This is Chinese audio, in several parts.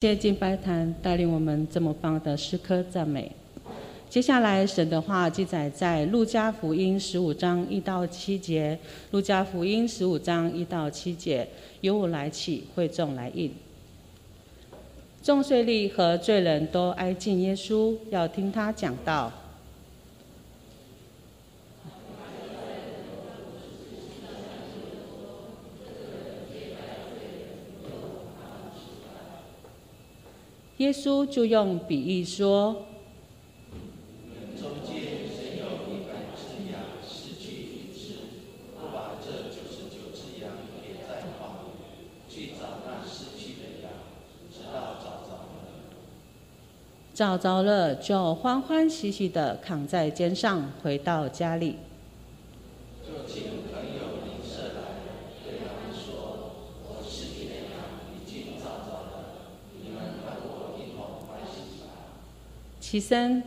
谢敬拜坛带领我们这么棒的诗歌赞美。接下来，神的话记载在路加福音十五章一到七节。路加福音十五章一到七节，由我来起，会众来应。众税吏和罪人都挨近耶稣，要听他讲道。耶稣就用比喻说：“中间谁有一百只羊失去一只，不把这九十九只羊撇在旷野，去找那失去的羊，直到找着了。找着了，就欢欢喜喜的扛在肩上，回到家里。”其三，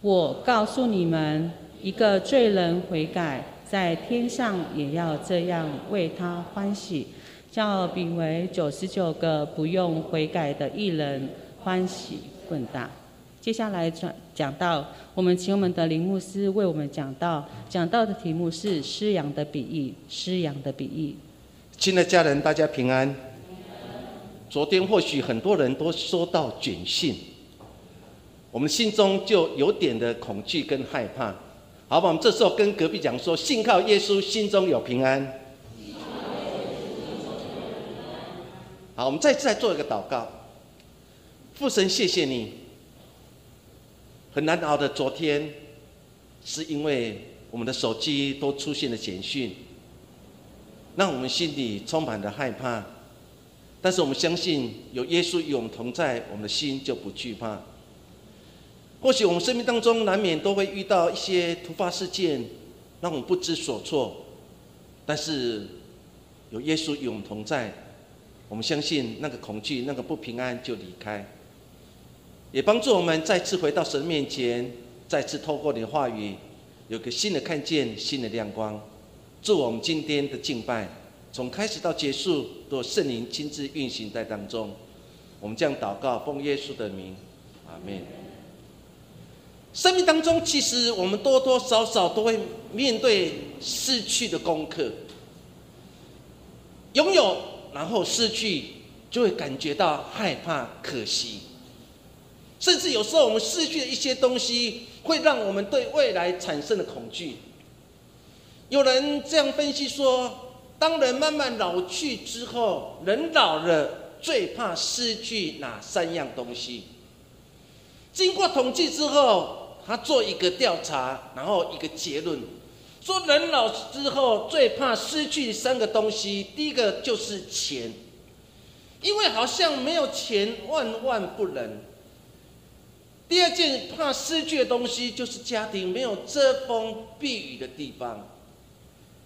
我告诉你们，一个罪人悔改，在天上也要这样为他欢喜，叫比为九十九个不用悔改的艺人欢喜更大。接下来转讲到，我们请我们的林牧师为我们讲到，讲到的题目是失羊的比喻，失羊的比喻。亲爱的家人，大家平安。昨天或许很多人都收到简讯。我们心中就有点的恐惧跟害怕，好吧？我们这时候跟隔壁讲说：信靠耶稣，心中有平安。好，我们再次再做一个祷告。父神，谢谢你。很难熬的昨天，是因为我们的手机都出现了简讯，让我们心里充满了害怕。但是我们相信有耶稣与我们同在，我们的心就不惧怕。或许我们生命当中难免都会遇到一些突发事件，让我们不知所措。但是有耶稣与我们同在，我们相信那个恐惧、那个不平安就离开，也帮助我们再次回到神面前，再次透过你的话语，有个新的看见、新的亮光。祝我们今天的敬拜，从开始到结束，都圣灵亲自运行在当中。我们这样祷告，奉耶稣的名，阿门。生命当中，其实我们多多少少都会面对失去的功课。拥有，然后失去，就会感觉到害怕、可惜。甚至有时候，我们失去的一些东西，会让我们对未来产生了恐惧。有人这样分析说：，当人慢慢老去之后，人老了最怕失去哪三样东西？经过统计之后。他做一个调查，然后一个结论，说人老之后最怕失去三个东西。第一个就是钱，因为好像没有钱万万不能。第二件怕失去的东西就是家庭，没有遮风避雨的地方。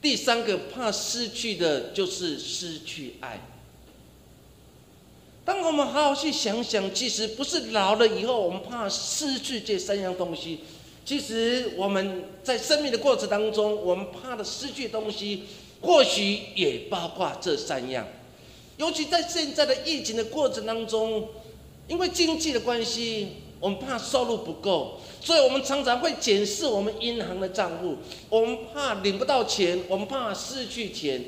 第三个怕失去的就是失去爱。当我们好好去想想，其实不是老了以后我们怕失去这三样东西，其实我们在生命的过程当中，我们怕的失去东西，或许也包括这三样。尤其在现在的疫情的过程当中，因为经济的关系，我们怕收入不够，所以我们常常会检视我们银行的账户，我们怕领不到钱，我们怕失去钱。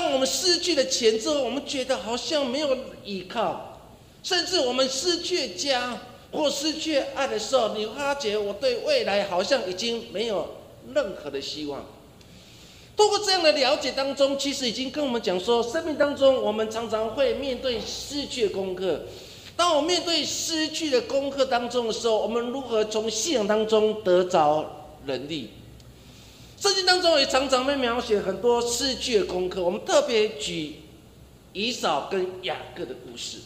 当我们失去了钱之后，我们觉得好像没有依靠，甚至我们失去家或失去爱的时候，你发觉我对未来好像已经没有任何的希望。通过这样的了解当中，其实已经跟我们讲说，生命当中我们常常会面对失去的功课。当我面对失去的功课当中的时候，我们如何从信仰当中得着能力？圣经当中也常常会描写很多失去的功课。我们特别举以扫跟雅各的故事。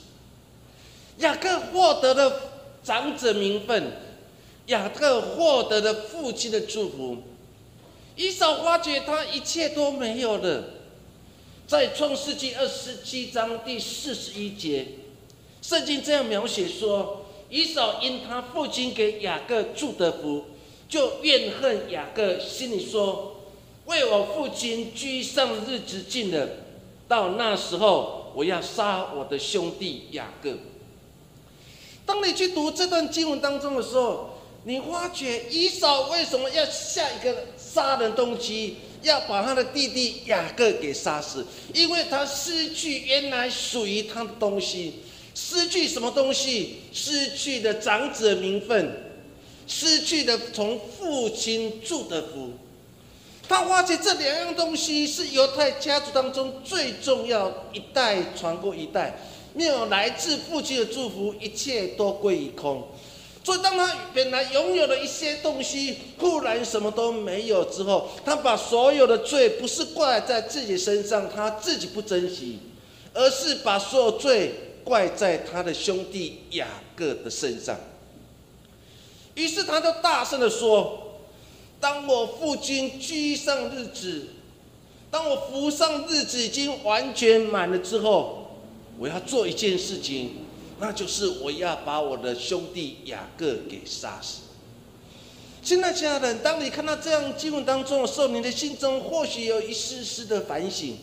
雅各获得了长者名分，雅各获得了父亲的祝福。以扫发觉他一切都没有了。在创世纪二十七章第四十一节，圣经这样描写说：以扫因他父亲给雅各祝的福。就怨恨雅各，心里说：“为我父亲居上的日子近了，到那时候我要杀我的兄弟雅各。”当你去读这段经文当中的时候，你发觉以扫为什么要下一个杀人动机，要把他的弟弟雅各给杀死？因为他失去原来属于他的东西，失去什么东西？失去的长子名分，失去的从父亲祝的福。他发现这两样东西是犹太家族当中最重要，一代传过一代，没有来自父亲的祝福，一切都归于空。所以，当他本来拥有的一些东西，忽然什么都没有之后，他把所有的罪不是怪在自己身上，他自己不珍惜，而是把所有罪怪在他的兄弟雅各的身上。于是，他就大声的说：“当我父亲居上日子，当我服上日子已经完全满了之后，我要做一件事情。”那就是我要把我的兄弟雅各给杀死。亲爱的家人，当你看到这样经文当中的时候，你的心中或许有一丝丝的反省。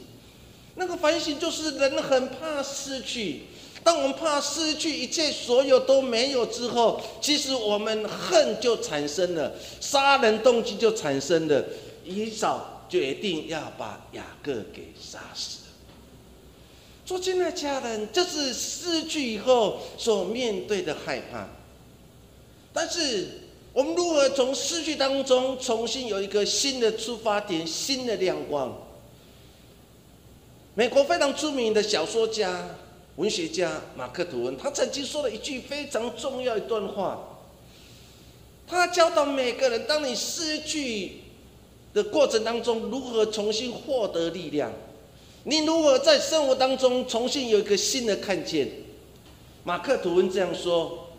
那个反省就是人很怕失去。当我们怕失去一切所有都没有之后，其实我们恨就产生了，杀人动机就产生了。以扫决定要把雅各给杀死。说亲爱的家人，这是失去以后所面对的害怕。但是，我们如何从失去当中重新有一个新的出发点、新的亮光？美国非常著名的小说家、文学家马克·吐温，他曾经说了一句非常重要一段话。他教导每个人：当你失去的过程当中，如何重新获得力量？你如何在生活当中重新有一个新的看见？马克吐温这样说：“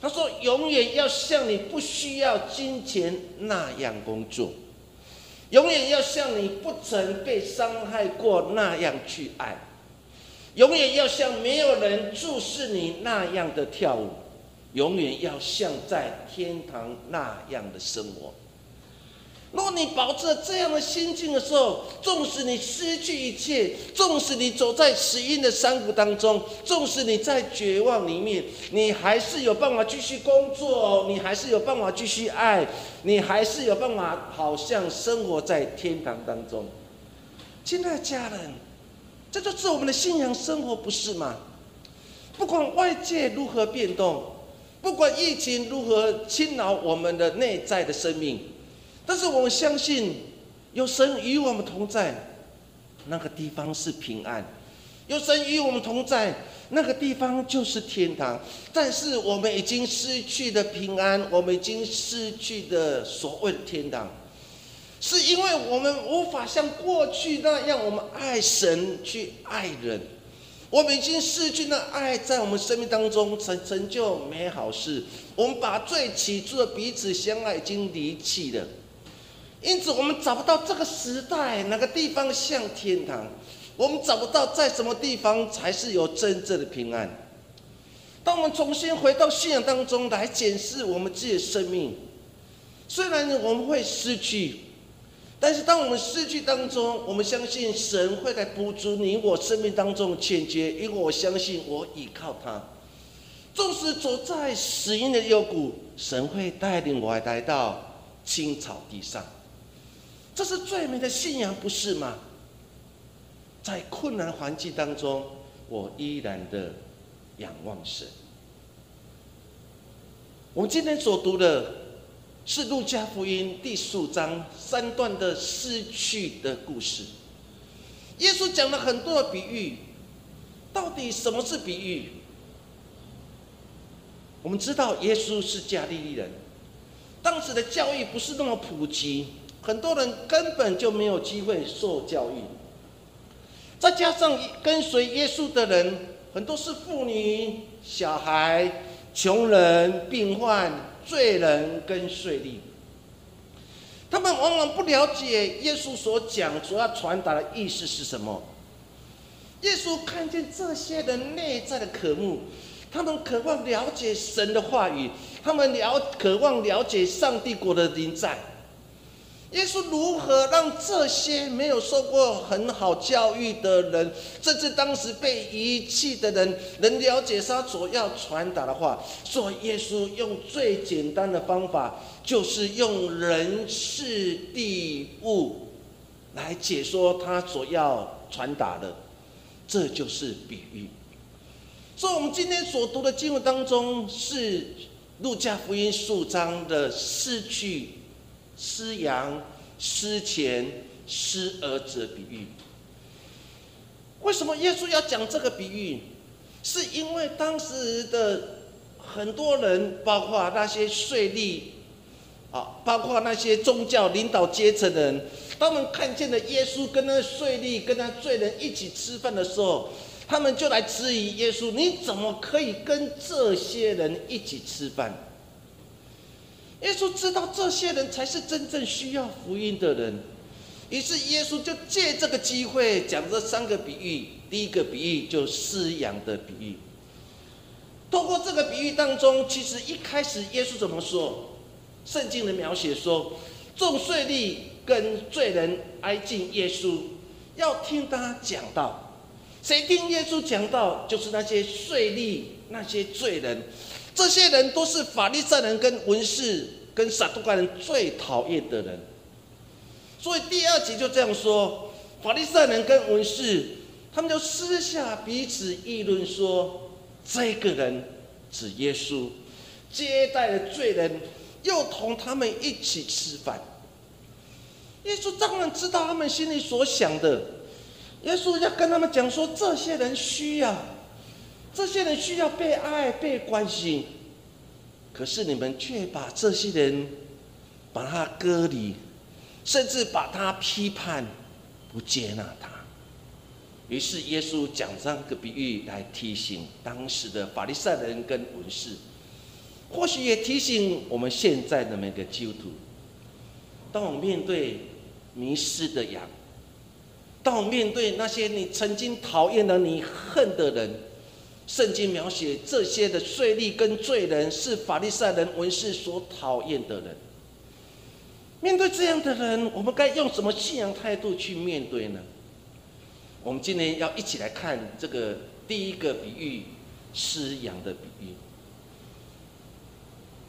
他说，永远要像你不需要金钱那样工作，永远要像你不曾被伤害过那样去爱，永远要像没有人注视你那样的跳舞，永远要像在天堂那样的生活。”若你保持这样的心境的时候，纵使你失去一切，纵使你走在死荫的山谷当中，纵使你在绝望里面，你还是有办法继续工作，你还是有办法继续爱，你还是有办法，好像生活在天堂当中。亲爱的家人，这就是我们的信仰生活，不是吗？不管外界如何变动，不管疫情如何侵扰我们的内在的生命。但是我们相信，有神与我们同在，那个地方是平安；有神与我们同在，那个地方就是天堂。但是我们已经失去的平安，我们已经失去的所谓的天堂，是因为我们无法像过去那样，我们爱神去爱人。我们已经失去那爱，在我们生命当中成成就美好事。我们把最起初的彼此相爱已经离弃了。因此，我们找不到这个时代哪个地方像天堂，我们找不到在什么地方才是有真正的平安。当我们重新回到信仰当中来检视我们自己的生命，虽然我们会失去，但是当我们失去当中，我们相信神会来补足你我生命当中的欠缺，因为我相信我依靠他。纵使走在死荫的幽谷，神会带领我来到青草地上。这是最美的信仰，不是吗？在困难环境当中，我依然的仰望神。我们今天所读的是路加福音第十五章三段的失去的故事。耶稣讲了很多的比喻，到底什么是比喻？我们知道耶稣是加利利人，当时的教育不是那么普及。很多人根本就没有机会受教育，再加上跟随耶稣的人很多是妇女、小孩、穷人、病患、罪人跟税吏，他们往往不了解耶稣所讲主要传达的意思是什么。耶稣看见这些人内在的渴慕，他们渴望了解神的话语，他们了渴望了解上帝国的临在。耶稣如何让这些没有受过很好教育的人，甚至当时被遗弃的人，能了解他所要传达的话？所以耶稣用最简单的方法，就是用人事地物来解说他所要传达的，这就是比喻。所以，我们今天所读的经文当中，是路加福音数章的四句。失羊、失钱、失儿子的比喻，为什么耶稣要讲这个比喻？是因为当时的很多人，包括那些税吏，啊，包括那些宗教领导阶层的人，他们看见了耶稣跟那税吏、跟那罪人一起吃饭的时候，他们就来质疑耶稣：你怎么可以跟这些人一起吃饭？耶稣知道这些人才是真正需要福音的人，于是耶稣就借这个机会讲这三个比喻。第一个比喻就饲养的比喻。透过这个比喻当中，其实一开始耶稣怎么说？圣经的描写说，众税吏跟罪人挨近耶稣，要听他讲道。谁听耶稣讲道？就是那些税吏、那些罪人。这些人都是法利赛人跟文士跟撒都该人最讨厌的人，所以第二节就这样说：法利赛人跟文士，他们就私下彼此议论说，这个人指耶稣接待了罪人，又同他们一起吃饭。耶稣当然知道他们心里所想的，耶稣要跟他们讲说，这些人需要。这些人需要被爱、被关心，可是你们却把这些人把他隔离，甚至把他批判、不接纳他。于是耶稣讲这样个比喻来提醒当时的法利赛人跟文士，或许也提醒我们现在的每个基督徒：当我面对迷失的羊，当我面对那些你曾经讨厌的、你恨的人。圣经描写这些的税吏跟罪人是法利赛人文士所讨厌的人。面对这样的人，我们该用什么信仰态度去面对呢？我们今天要一起来看这个第一个比喻——失羊的比喻。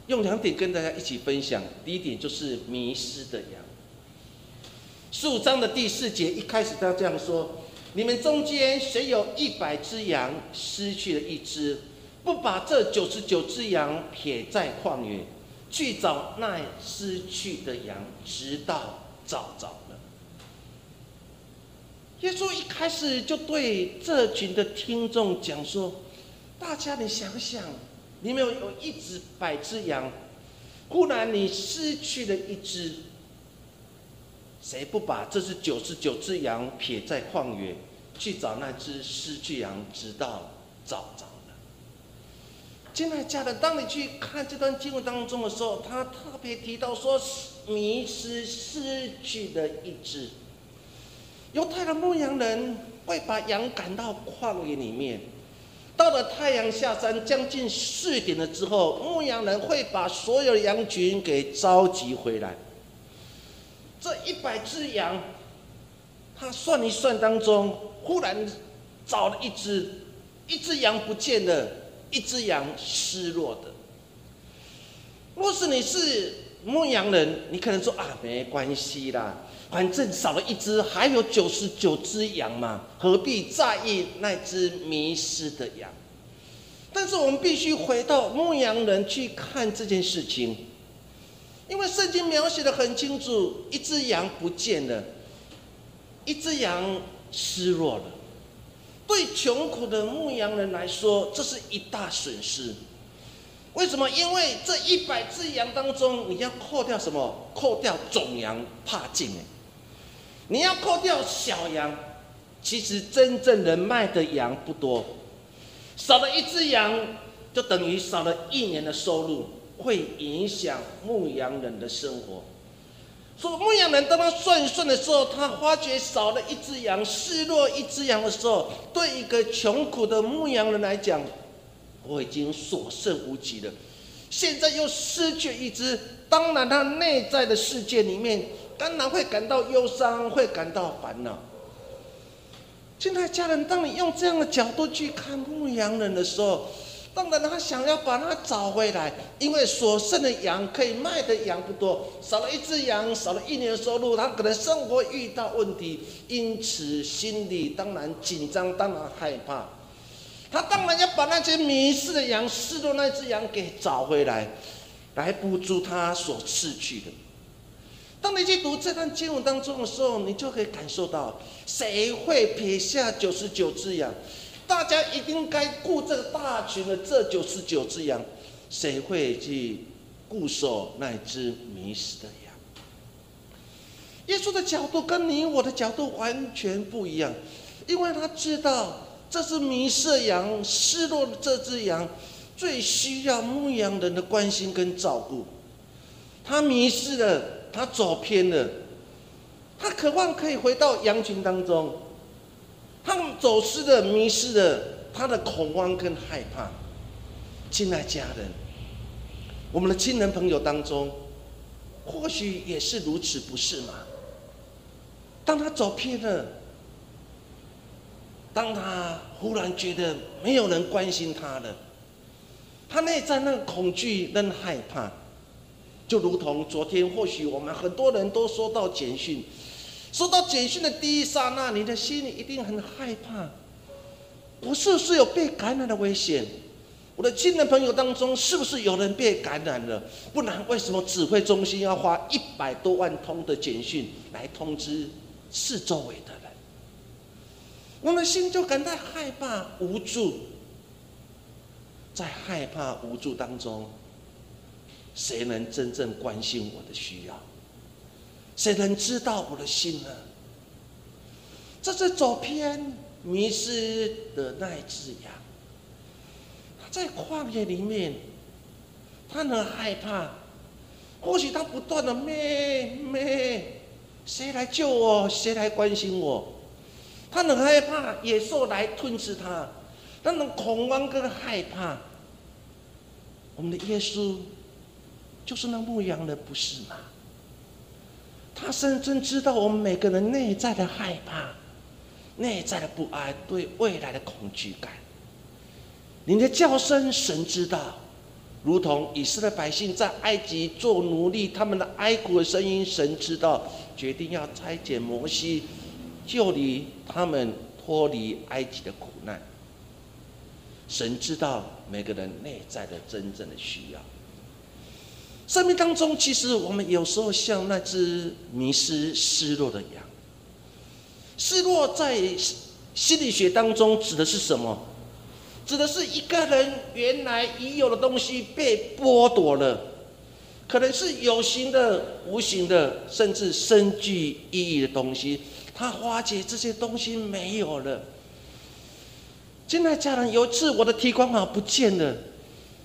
用两点跟大家一起分享。第一点就是迷失的羊。十五章的第四节一开始，他这样说。你们中间谁有一百只羊，失去了一只，不把这九十九只羊撇在旷野，去找那失去的羊，直到找着了。耶稣一开始就对这群的听众讲说：“大家，你想想，你们有有一只百只羊，忽然你失去了一只。”谁不把这是九十九只羊撇在旷野，去找那只失去羊，直到找着了？亲爱的家人，当你去看这段经文当中的时候，他特别提到说，迷失失去的一只。犹太的牧羊人会把羊赶到旷野里面，到了太阳下山将近四点了之后，牧羊人会把所有的羊群给召集回来。这一百只羊，他算一算当中，忽然找了一只，一只羊不见了，一只羊失落的。若是你是牧羊人，你可能说啊，没关系啦，反正少了一只，还有九十九只羊嘛，何必在意那只迷失的羊？但是我们必须回到牧羊人去看这件事情。因为圣经描写的很清楚，一只羊不见了，一只羊失落了。对穷苦的牧羊人来说，这是一大损失。为什么？因为这一百只羊当中，你要扣掉什么？扣掉种羊，怕进哎。你要扣掉小羊，其实真正能卖的羊不多。少了一只羊，就等于少了一年的收入。会影响牧羊人的生活。所以牧羊人当他算算的时候，他发觉少了一只羊，失落一只羊的时候，对一个穷苦的牧羊人来讲，我已经所剩无几了。现在又失去一只，当然他内在的世界里面当然会感到忧伤，会感到烦恼。亲爱家人，当你用这样的角度去看牧羊人的时候，当然他想要把它找回来，因为所剩的羊可以卖的羊不多，少了一只羊，少了一年的收入，他可能生活遇到问题，因此心里当然紧张，当然害怕。他当然要把那些迷失的羊、失落那只羊给找回来，来补足他所失去的。当你去读这段经文当中的时候，你就可以感受到，谁会撇下九十九只羊？大家一定该顾这个大群的这九十九只羊，谁会去固守那只迷失的羊？耶稣的角度跟你我的角度完全不一样，因为他知道这是迷失羊、失落的这只羊，最需要牧羊人的关心跟照顾。他迷失了。他走偏了，他渴望可以回到羊群当中，他走失的、迷失的，他的恐慌跟害怕。亲爱家人，我们的亲人朋友当中，或许也是如此，不是吗？当他走偏了，当他忽然觉得没有人关心他了，他内在那个恐惧跟害怕。就如同昨天，或许我们很多人都收到简讯，收到简讯的第一刹那，你的心里一定很害怕。我是不是有被感染的危险？我的亲人朋友当中，是不是有人被感染了？不然，为什么指挥中心要花一百多万通的简讯来通知四周围的人？我的心就感到害怕、无助，在害怕、无助当中。谁能真正关心我的需要？谁能知道我的心呢？这是走偏、迷失的那一只羊。他在旷野里面，他很害怕。或许他不断的咩咩，谁来救我？谁来关心我？他很害怕野兽来吞噬他，那种恐慌跟害怕。我们的耶稣。就是那牧羊人，不是吗？他深深知道我们每个人内在的害怕、内在的不安、对未来的恐惧感。你的叫声，神知道，如同以色列百姓在埃及做奴隶，他们的哀哭的声音，神知道，决定要拆解摩西，救离他们脱离埃及的苦难。神知道每个人内在的真正的需要。生命当中，其实我们有时候像那只迷失、失落的羊。失落在心理学当中指的是什么？指的是一个人原来已有的东西被剥夺了，可能是有形的、无形的，甚至深具意义的东西，他发觉这些东西没有了。现在家人有一次，我的提款卡不见了。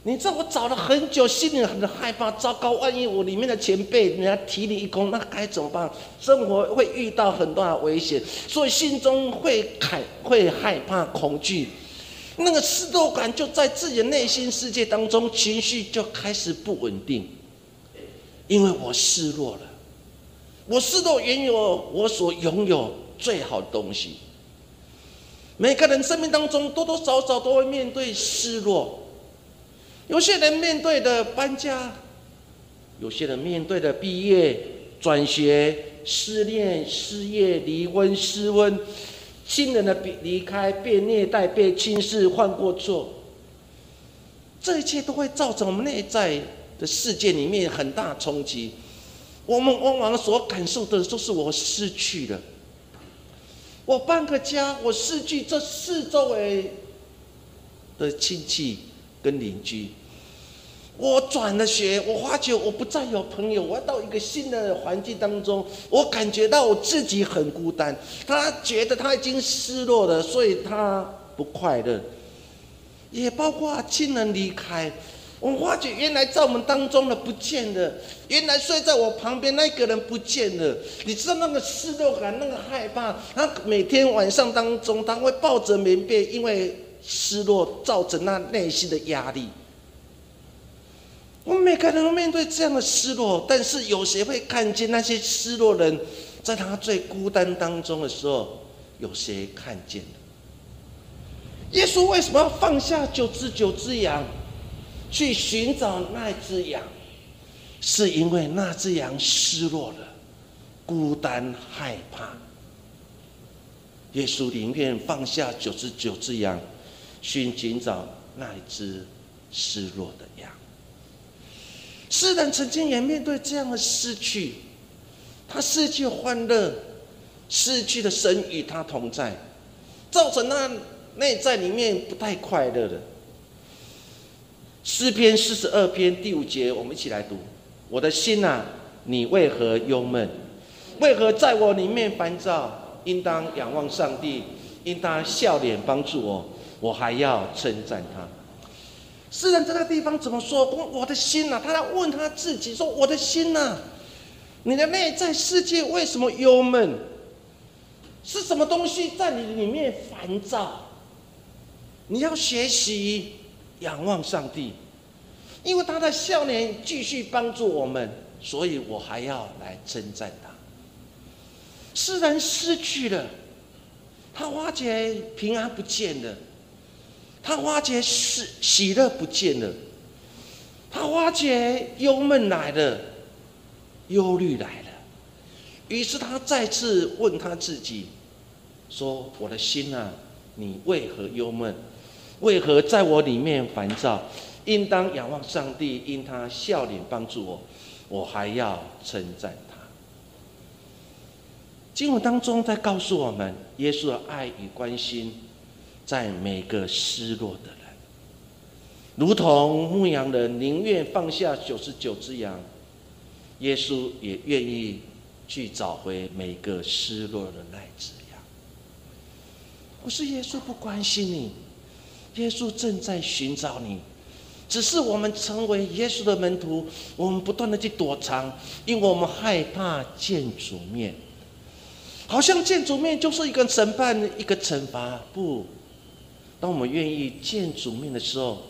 你知道我找了很久，心里很害怕。糟糕，万一我里面的钱被人家提你一空，那该怎么办？生活会遇到很大的危险，所以心中会害、会害怕、恐惧，那个失落感就在自己的内心世界当中，情绪就开始不稳定。因为我失落了，我失落原有我所拥有最好的东西。每个人生命当中多多少少都会面对失落。有些人面对的搬家，有些人面对的毕业、转学、失恋、失业、离婚、失婚，亲人的离离开、被虐待、被轻视、犯过错，这一切都会造成我们内在的世界里面很大冲击。我们往往所感受的都是我失去了，我搬个家，我失去这四周围的亲戚。跟邻居，我转了学，我发觉我不再有朋友，我要到一个新的环境当中，我感觉到我自己很孤单。他觉得他已经失落了，所以他不快乐。也包括亲人离开，我发觉原来在我们当中的不见了，原来睡在我旁边那个人不见了。你知道那个失落感，那个害怕，他每天晚上当中他会抱着棉被，因为。失落造成那内心的压力，我们每个人都面对这样的失落，但是有谁会看见那些失落人，在他最孤单当中的时候，有谁看见耶稣为什么要放下九只九只羊，去寻找那只羊？是因为那只羊失落了，孤单害怕。耶稣宁愿放下九只九只羊，去寻找那一只失落的羊。诗人曾经也面对这样的失去，他失去欢乐，失去了神与他同在，造成他内在里面不太快乐的。诗篇四十二篇第五节，我们一起来读：我的心啊，你为何忧闷？为何在我里面烦躁？应当仰望上帝，应当笑脸帮助我，我还要称赞他。诗人在那个地方怎么说？我我的心呐，他在问他自己说：“我的心呐，你的内在世界为什么忧闷？是什么东西在你里面烦躁？你要学习仰望上帝，因为他的笑脸继续帮助我们，所以我还要来称赞他。诗人失去了，他发觉平安不见了。”他发觉喜喜乐不见了，他发觉忧闷来了，忧虑来了，于是他再次问他自己，说：“我的心啊，你为何忧闷？为何在我里面烦躁？应当仰望上帝，因他笑脸帮助我，我还要称赞他。”经文当中在告诉我们，耶稣的爱与关心。在每个失落的人，如同牧羊人宁愿放下九十九只羊，耶稣也愿意去找回每个失落的那只羊。不是耶稣不关心你，耶稣正在寻找你，只是我们成为耶稣的门徒，我们不断的去躲藏，因为我们害怕见主面，好像见主面就是一个审判，一个惩罚，不。当我们愿意见主面的时候，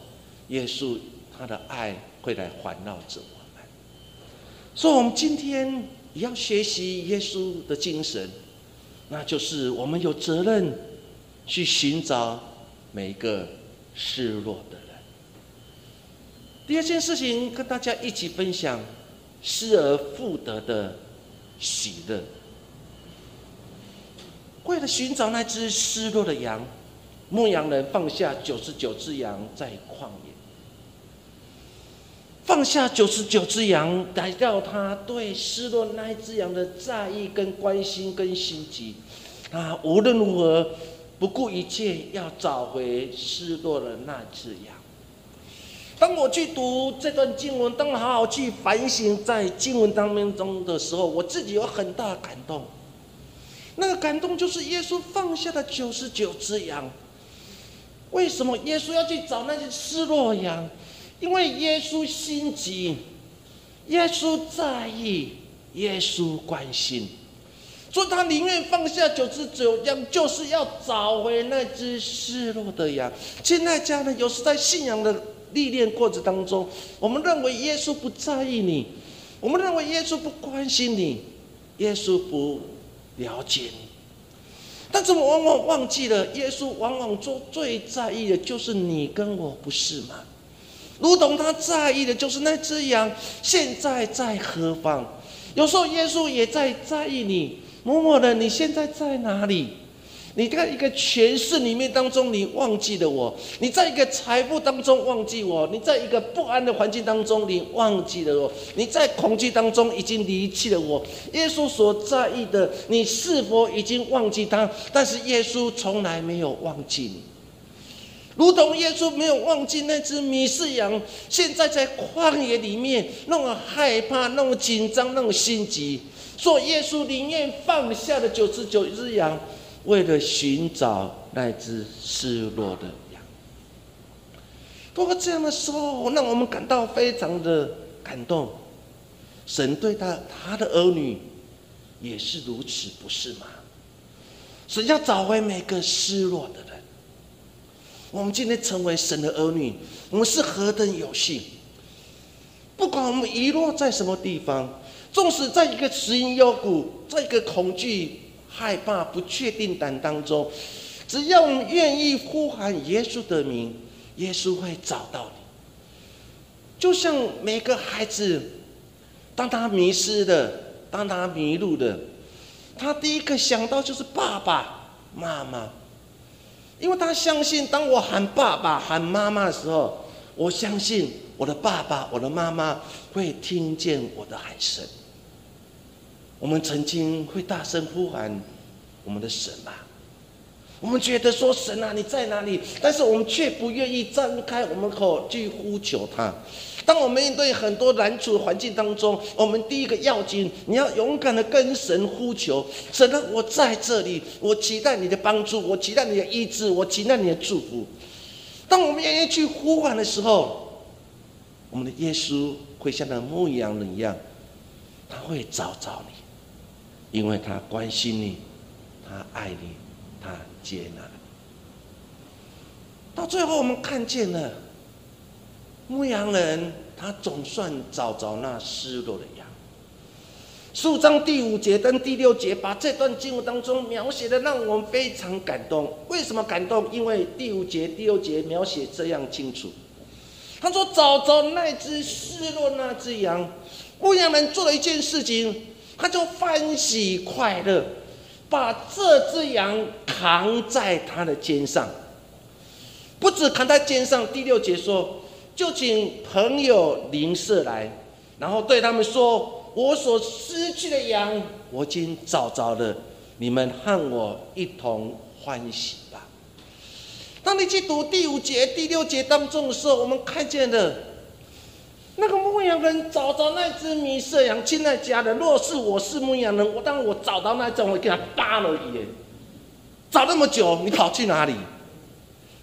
耶稣他的爱会来环绕着我们。所以，我们今天也要学习耶稣的精神，那就是我们有责任去寻找每一个失落的人。第二件事情，跟大家一起分享失而复得的喜乐。为了寻找那只失落的羊。牧羊人放下九十九只羊在旷野，放下九十九只羊，来到他对失落那一只羊的在意、跟关心、跟心急。他无论如何不顾一切要找回失落的那只羊。当我去读这段经文，当我好好去反省在经文当中的时候，我自己有很大的感动。那个感动就是耶稣放下的九十九只羊。为什么耶稣要去找那些失落羊？因为耶稣心急，耶稣在意，耶稣关心，所以他宁愿放下九只九羊，就是要找回那只失落的羊。现在家人有时在信仰的历练过程当中，我们认为耶稣不在意你，我们认为耶稣不关心你，耶稣不了解你。但是我往往忘记了，耶稣往往做最在意的就是你跟我，不是吗？如同他在意的就是那只羊现在在何方。有时候耶稣也在在意你，默默的，你现在在哪里？你在一个权势里面当中，你忘记了我；你在一个财富当中忘记我；你在一个不安的环境当中，你忘记了我；你在恐惧当中已经离弃了我。耶稣所在意的，你是否已经忘记他？但是耶稣从来没有忘记你，如同耶稣没有忘记那只迷失羊，现在在旷野里面那么害怕、那么紧张、那么心急，所以耶稣宁愿放下了九十九只羊。为了寻找那只失落的羊，不过这样的时候，让我们感到非常的感动。神对他他的儿女也是如此，不是吗？神要找回每个失落的人。我们今天成为神的儿女，我们是何等有幸！不管我们遗落在什么地方，纵使在一个石阴幽谷，在一个恐惧、害怕、不确定感当中，只要我们愿意呼喊耶稣的名，耶稣会找到你。就像每个孩子，当他迷失的，当他迷路的，他第一个想到就是爸爸妈妈，因为他相信，当我喊爸爸喊妈妈的时候，我相信我的爸爸我的妈妈会听见我的喊声。我们曾经会大声呼喊我们的神啊，我们觉得说神啊你在哪里？但是我们却不愿意张开我们口去呼求他。当我们面对很多难处环境当中，我们第一个要紧，你要勇敢的跟神呼求，神啊，我在这里，我期待你的帮助，我期待你的医治，我期待你的祝福。当我们愿意去呼唤的时候，我们的耶稣会像那牧羊人一样，他会找找你，因为他关心你，他爱你，他接纳你。到最后，我们看见了。牧羊人他总算找着那失落的羊。数章第五节跟第六节把这段经文当中描写的让我们非常感动。为什么感动？因为第五节、第六节描写这样清楚。他说：“找着那只失落那只羊，牧羊人做了一件事情，他就欢喜快乐，把这只羊扛在他的肩上。不止扛在肩上，第六节说。”就请朋友邻舍来，然后对他们说：“我所失去的羊，我已经找着了，你们和我一同欢喜吧。”当你去读第五节、第六节当中的时候，我们看见了那个牧羊人找着那只迷失羊，亲在家人。若是我是牧羊人，我当我找到那只，我给他扒了一眼。找那么久，你跑去哪里？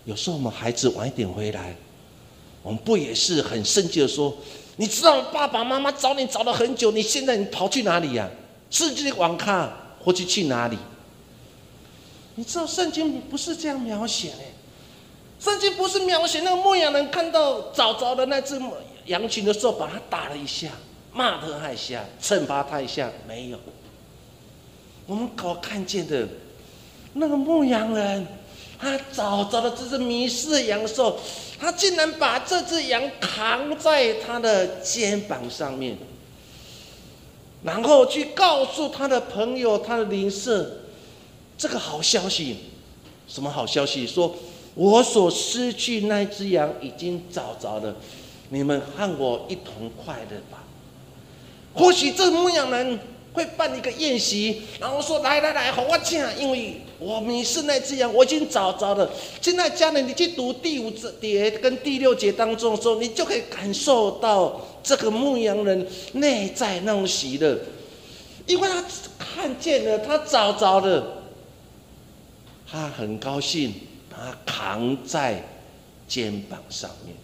有时候我们孩子晚一点回来。我们不也是很生气的说：“你知道爸爸妈妈找你找了很久，你现在你跑去哪里呀？是去网咖，或者去哪里？”你知道圣经不是这样描写的，圣经不是描写那个牧羊人看到找着的那只羊群的时候，把他打了一下，骂他一下，惩罚他一下，没有。我们所看见的那个牧羊人，他找着了这只迷失的羊的时候。他竟然把这只羊扛在他的肩膀上面，然后去告诉他的朋友、他的邻舍这个好消息。什么好消息？说我所失去那只羊已经找着了，你们和我一同快乐吧。或许这牧羊人。会办一个宴席，然后说：“来来来，好我请，因为我们是那只羊，我已经找着了。现在家人，你去读第五节跟第六节当中的时候，你就可以感受到这个牧羊人内在那种喜乐，因为他看见了，他找着了，他很高兴，他扛在肩膀上面，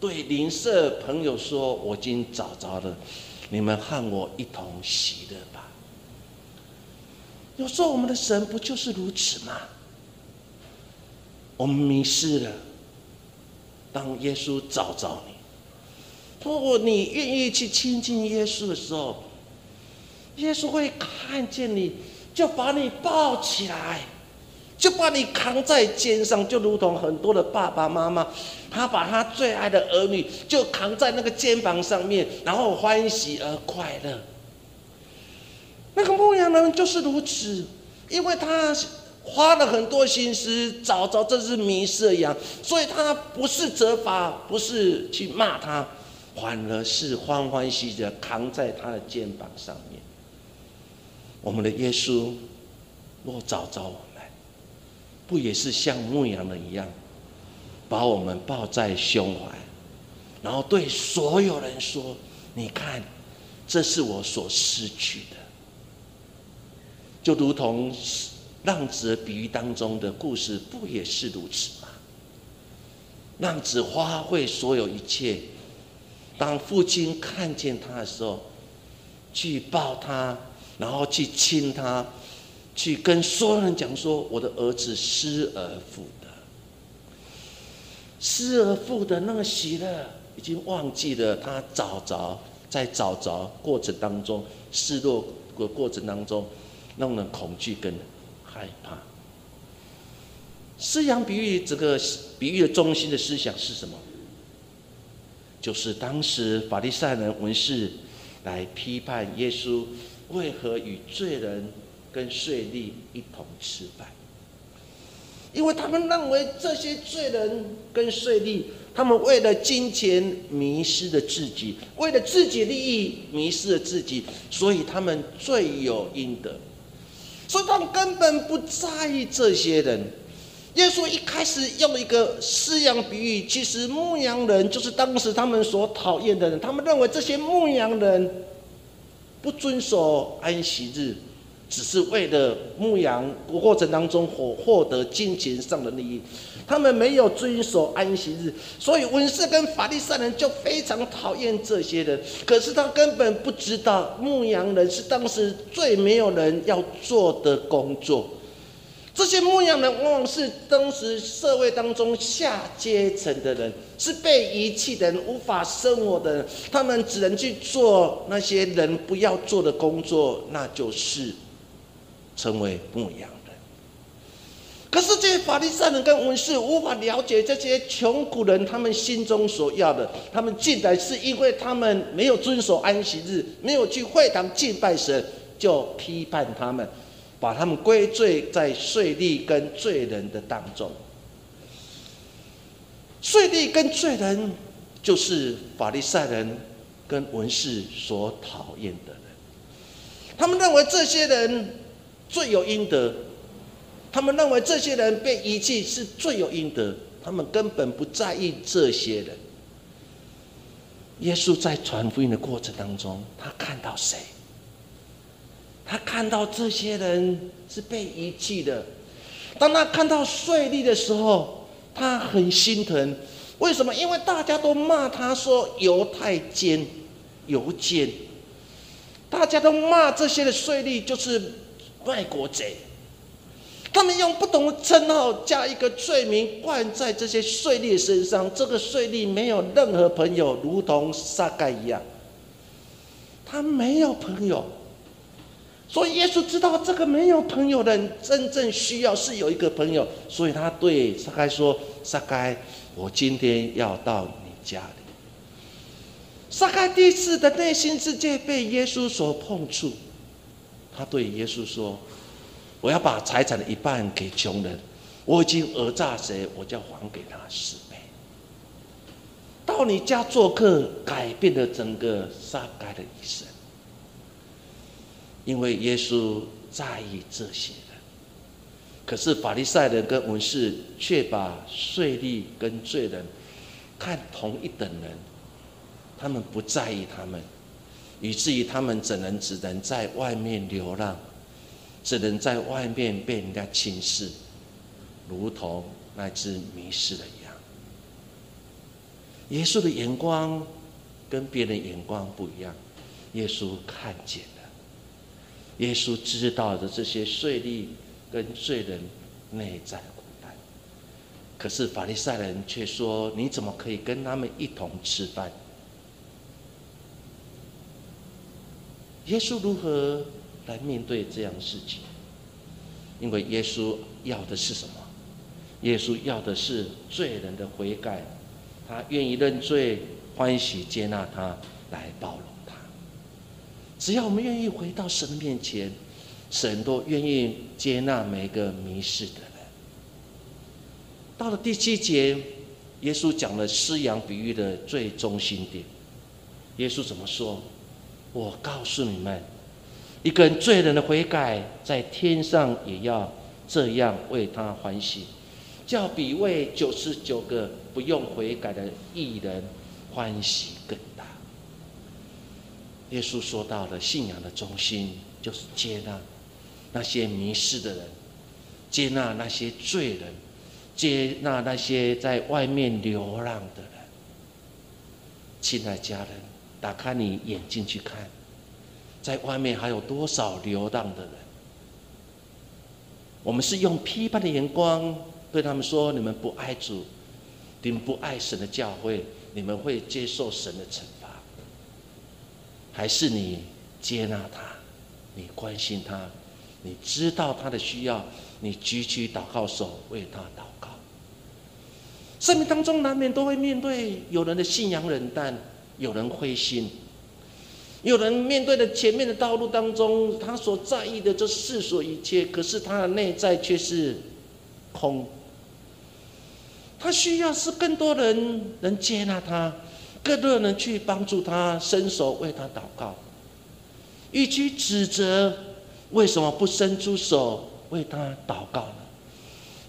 对邻舍朋友说：我已经找着了。”你们和我一同喜乐吧。有时候我们的神不就是如此吗？我们迷失了，当耶稣找着你，如果你愿意去亲近耶稣的时候，耶稣会看见你，就把你抱起来。就把你扛在肩上，就如同很多的爸爸妈妈，他把他最爱的儿女就扛在那个肩膀上面，然后欢喜而快乐。那个牧羊人就是如此，因为他花了很多心思找着这只迷失的羊，所以他不是责罚，不是去骂他，反而是欢欢喜喜的扛在他的肩膀上面。我们的耶稣若找着。不也是像牧羊人一样，把我们抱在胸怀，然后对所有人说：“你看，这是我所失去的。”就如同浪子比喻当中的故事，不也是如此吗？浪子花费所有一切，当父亲看见他的时候，去抱他，然后去亲他。去跟所有人讲说，我的儿子失而复得，失而复得那个喜乐，已经忘记了他找着在找着过程当中失落的过程当中那种恐惧跟害怕。思想比喻这个比喻的中心的思想是什么？就是当时法利赛人文士来批判耶稣为何与罪人跟税吏一同吃饭，因为他们认为这些罪人跟税吏，他们为了金钱迷失了自己，为了自己利益迷失了自己，所以他们罪有应得，所以他们根本不在意这些人。耶稣一开始用一个饲养比喻，其实牧羊人就是当时他们所讨厌的人。他们认为这些牧羊人不遵守安息日，只是为了牧羊过程当中获获得金钱上的利益。他们没有遵守安息日，所以文士跟法利赛人就非常讨厌这些人。可是他根本不知道，牧羊人是当时最没有人要做的工作。这些牧羊人往往是当时社会当中下阶层的人，是被遗弃的人，无法生活的人，他们只能去做那些人不要做的工作，那就是成为牧羊人。可是这些法利赛人跟文士无法了解这些穷苦人他们心中所要的，他们进来是因为他们没有遵守安息日，没有去会堂敬拜神，就批判他们。把他们归罪在税吏跟罪人的当中，税吏跟罪人就是法利赛人跟文士所讨厌的人。他们认为这些人罪有应得，他们认为这些人被遗弃是罪有应得，他们根本不在意这些人。耶稣在传福音的过程当中，他看到谁？他看到这些人是被遗弃的，当他看到税吏的时候，他很心疼。为什么？因为大家都骂他说犹太奸、犹奸，大家都骂这些的税吏就是外国贼。他们用不同的称号加一个罪名冠在这些税吏身上。这个税吏没有任何朋友，如同撒该一样，他没有朋友。所以耶稣知道这个没有朋友的人真正需要是有一个朋友，所以他对撒该说：“撒该，我今天要到你家里。”撒该第一次的内心世界被耶稣所碰触，他对耶稣说：“我要把财产的一半给穷人，我已经讹诈谁，我就要还给他十倍。”到你家做客，改变了整个撒该的一生。因为耶稣在意这些人，可是法利赛人跟文士却把税吏跟罪人看同一等人，他们不在意他们，以至于他们只能只能在外面流浪，只能在外面被人家轻视，如同那只迷失的羊。耶稣的眼光跟别人眼光不一样，耶稣看见。耶稣知道的这些税吏跟罪人内在的苦难，可是法利赛人却说：“你怎么可以跟他们一同吃饭？”耶稣如何来面对这样事情？因为耶稣要的是什么？耶稣要的是罪人的悔改，他愿意认罪，欢喜接纳他，来包容他。只要我们愿意回到神面前，神都愿意接纳每个迷失的人。到了第七节，耶稣讲了施羊比喻的最中心点。耶稣怎么说？我告诉你们，一个人罪人的悔改，在天上也要这样为他欢喜，叫比为九十九个不用悔改的艺人欢喜更大。耶稣说到了信仰的中心，就是接纳那些迷失的人，接纳那些罪人，接纳那些在外面流浪的人。亲爱家人，打开你眼睛去看，在外面还有多少流浪的人？我们是用批判的眼光对他们说：“你们不爱主，你们不爱神的教会，你们会接受神的惩罚，还是你接纳他，你关心他，你知道他的需要，你举起祷告手为他祷告。生命当中难免都会面对有人的信仰冷淡，有人灰心，有人面对的前面的道路当中，他所在意的这世俗一切，可是他的内在却是空。他需要是更多人能接纳他，更多人去帮助他，伸手为他祷告。与其指责为什么不伸出手为他祷告呢？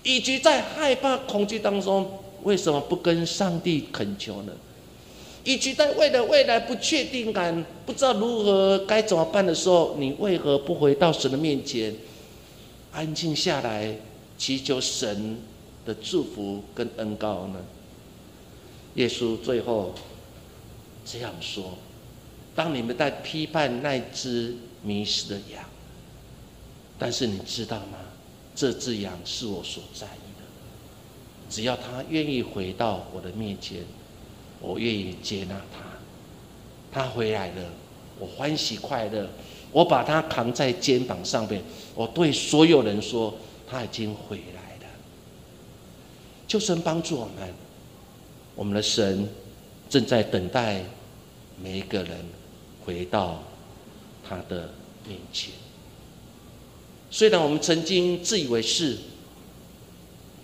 以及在害怕恐惧当中，为什么不跟上帝恳求呢？以及在为了未来不确定感，不知道如何该怎么办的时候，你为何不回到神的面前，安静下来，祈求神？的祝福跟恩告呢？耶稣最后这样说：“当你们在批判那只迷失的羊，但是你知道吗？这只羊是我所在意的。只要他愿意回到我的面前，我愿意接纳他。他回来了，我欢喜快乐。我把他扛在肩膀上面，我对所有人说：他已经回来了。”求神帮助我们，我们的神正在等待每一个人回到他的面前。虽然我们曾经自以为是，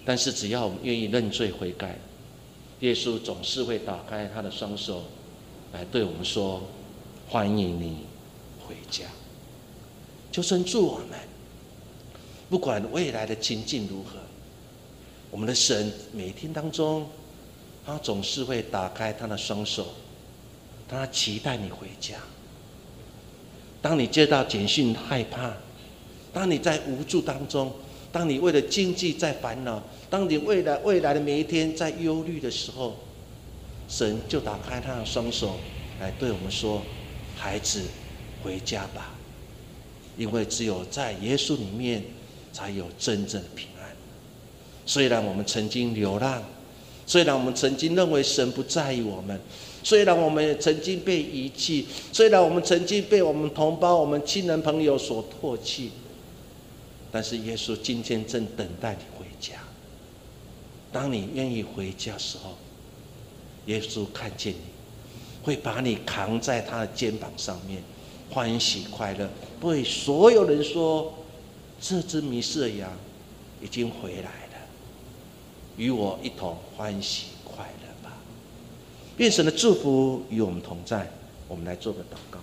但是只要我们愿意认罪悔改，耶稣总是会打开他的双手来对我们说：“欢迎你回家。”求神助我们，不管未来的情境如何。我们的神每天当中，他总是会打开他的双手，他期待你回家。当你接到简讯害怕，当你在无助当中，当你为了经济在烦恼，当你未来未来的每一天在忧虑的时候，神就打开他的双手来对我们说：“孩子，回家吧，因为只有在耶稣里面才有真正的平安。”虽然我们曾经流浪，虽然我们曾经认为神不在意我们，虽然我们也曾经被遗弃，虽然我们曾经被我们同胞、我们亲人朋友所唾弃，但是耶稣今天正等待你回家。当你愿意回家时候，耶稣看见你，会把你扛在他的肩膀上面，欢喜快乐，对所有人说：“这只迷失羊已经回来了。”与我一同欢喜快乐吧！愿神的祝福与我们同在。我们来做个祷告。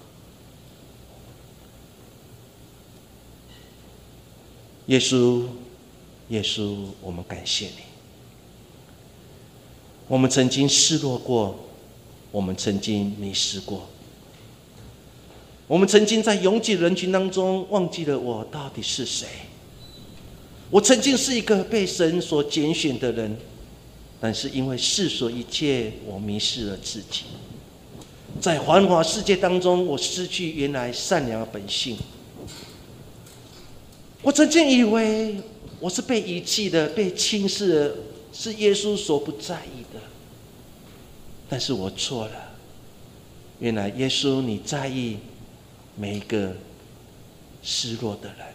耶稣，耶稣，我们感谢你。我们曾经失落过，我们曾经迷失过，我们曾经在拥挤人群当中忘记了我到底是谁。我曾经是一个被神所拣选的人，但是因为世俗一切，我迷失了自己。在繁华世界当中，我失去原来善良的本性。我曾经以为我是被遗弃的、被轻视的，是耶稣所不在意的。但是我错了。原来耶稣你在意每一个失落的人。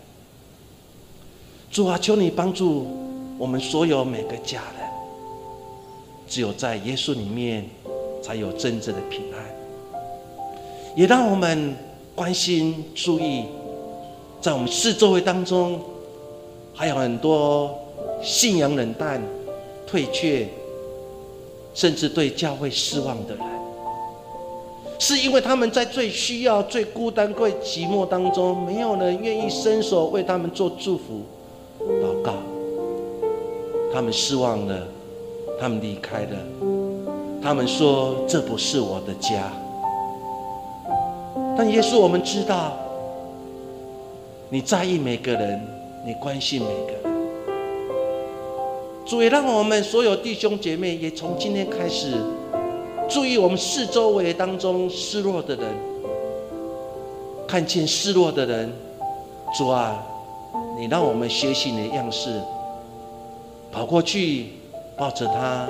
主啊，求你帮助我们所有每个家人。只有在耶稣里面，才有真正的平安。也让我们关心、注意，在我们四周围当中，还有很多信仰冷淡、退却，甚至对教会失望的人，是因为他们在最需要、最孤单、最寂寞当中，没有人愿意伸手为他们做祝福。祷告，他们失望了，他们离开了，他们说这不是我的家。但耶稣，我们知道，你在意每个人，你关心每个人。主也让我们所有弟兄姐妹也从今天开始，注意我们四周围当中失落的人，看见失落的人，主啊。你让我们学习你的样式，跑过去，抱着他，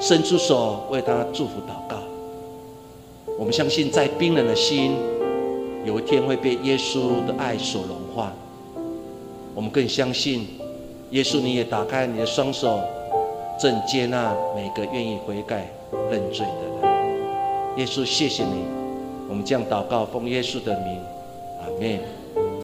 伸出手为他祝福祷告。我们相信，在冰冷的心，有一天会被耶稣的爱所融话。我们更相信，耶稣你也打开你的双手，正接纳每个愿意悔改认罪的人。耶稣，谢谢你，我们将祷告，奉耶稣的名，阿门。